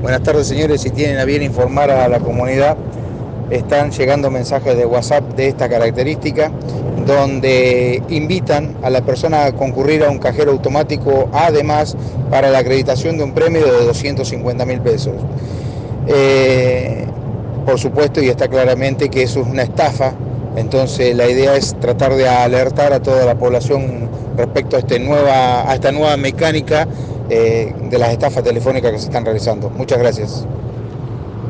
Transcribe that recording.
Buenas tardes señores, si tienen a bien informar a la comunidad, están llegando mensajes de WhatsApp de esta característica, donde invitan a la persona a concurrir a un cajero automático, además para la acreditación de un premio de 250 mil pesos. Eh, por supuesto, y está claramente que eso es una estafa, entonces la idea es tratar de alertar a toda la población respecto a, este nueva, a esta nueva mecánica eh, de las estafas telefónicas que se están realizando. Muchas gracias.